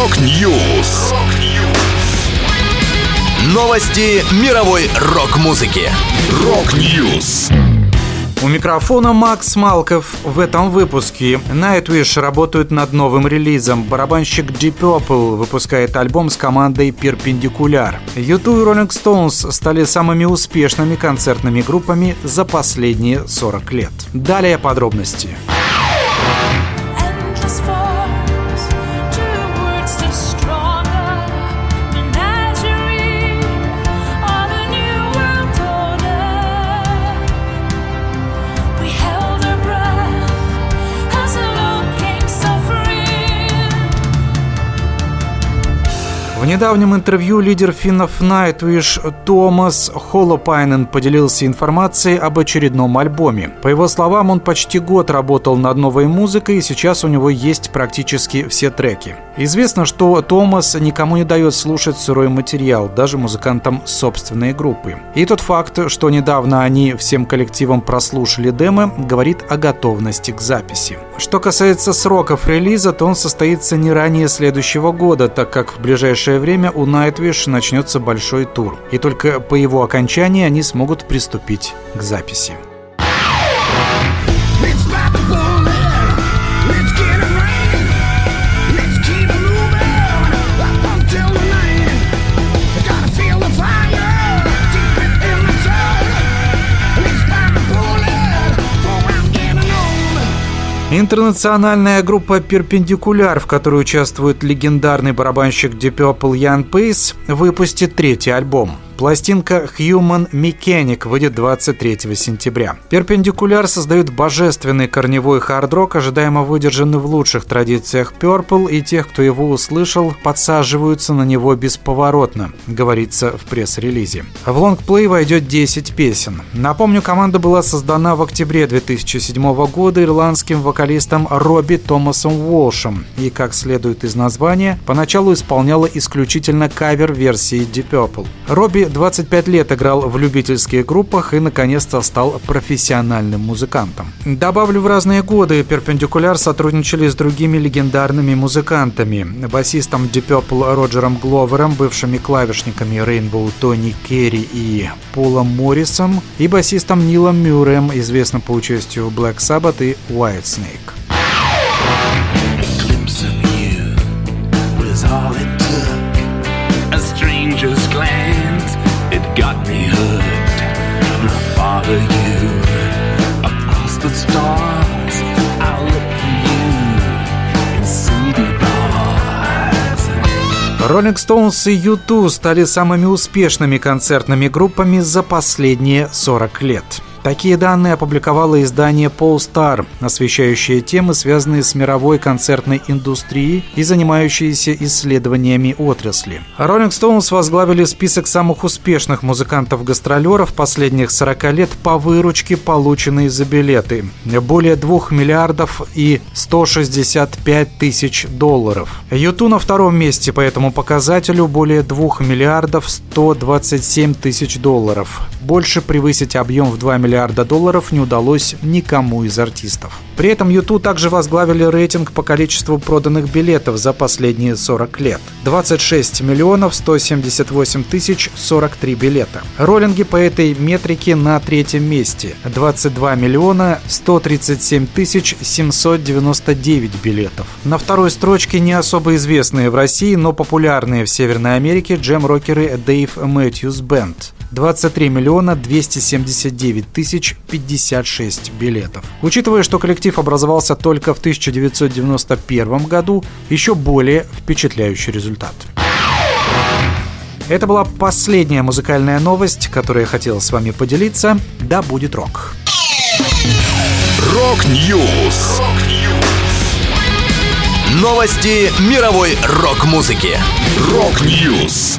Rock News. Новости мировой рок-музыки. Rock News. У микрофона Макс Малков. В этом выпуске Nightwish работают над новым релизом. Барабанщик Deep Purple выпускает альбом с командой Purpendicular. YouTube и Rolling Stones стали самыми успешными концертными группами за последние 40 лет. Далее подробности. В недавнем интервью лидер финнов Nightwish Томас Холопайнен поделился информацией об очередном альбоме. По его словам, он почти год работал над новой музыкой, и сейчас у него есть практически все треки. Известно, что Томас никому не дает слушать сырой материал, даже музыкантам собственной группы. И тот факт, что недавно они всем коллективом прослушали демо, говорит о готовности к записи. Что касается сроков релиза, то он состоится не ранее следующего года, так как в ближайшее время у Nightwish начнется большой тур, и только по его окончании они смогут приступить к записи. Интернациональная группа «Purpendicular», в которой участвует легендарный барабанщик Deep Purple Ян Пейс, выпустит третий альбом – Пластинка Human Mechanic выйдет 23 сентября. Purpendicular создают божественный корневой хард-рок, ожидаемо выдержанный в лучших традициях Purple, и тех, кто его услышал, подсаживаются на него бесповоротно, говорится в пресс-релизе. В лонгплей войдет 10 песен. Напомню, команда была создана в октябре 2007 года ирландским вокалистом Робби Томасом Уолшем и, как следует из названия, поначалу исполняла исключительно кавер-версии Deep Purple. Робби 25 лет играл в любительских группах и, наконец-то, стал профессиональным музыкантом. Добавлю, в разные годы Перпендикуляр сотрудничали с другими легендарными музыкантами. Басистом Deep Purple Роджером Гловером, бывшими клавишниками Rainbow Тони Керри и Полом Моррисом, и басистом Нилом Мюрреем, известным по участию Black Sabbath и Whitesnake. Rolling Stones и U2 стали самыми успешными концертными группами за последние 40 лет. Такие данные опубликовало издание Polestar, освещающее темы, связанные с мировой концертной индустрией и занимающиеся исследованиями отрасли. Rolling Stones возглавили список самых успешных музыкантов-гастролеров последних 40 лет по выручке, полученной за билеты. Более 2 миллиардов и 165 тысяч долларов. Юту на втором месте по этому показателю более 2 миллиардов 127 тысяч долларов. Больше превысить объем в 2 миллиарда миллиарда долларов не удалось никому из артистов. При этом YouTube также возглавили рейтинг по количеству проданных билетов за последние 40 лет. 26 миллионов 178 тысяч 43 билета. Роллинги по этой метрике на третьем месте. 22 миллиона 137 тысяч 799 билетов. На второй строчке не особо известные в России, но популярные в Северной Америке джем-рокеры Дэйв Мэтьюс Бенд. 23 миллиона 279 тысяч 56 билетов. Учитывая, что коллектив образовался только в 1991 году, еще более впечатляющий результат. Это была последняя музыкальная новость, которую я хотел с вами поделиться. Да будет рок! Rock News! Новости мировой рок-музыки. Rock News!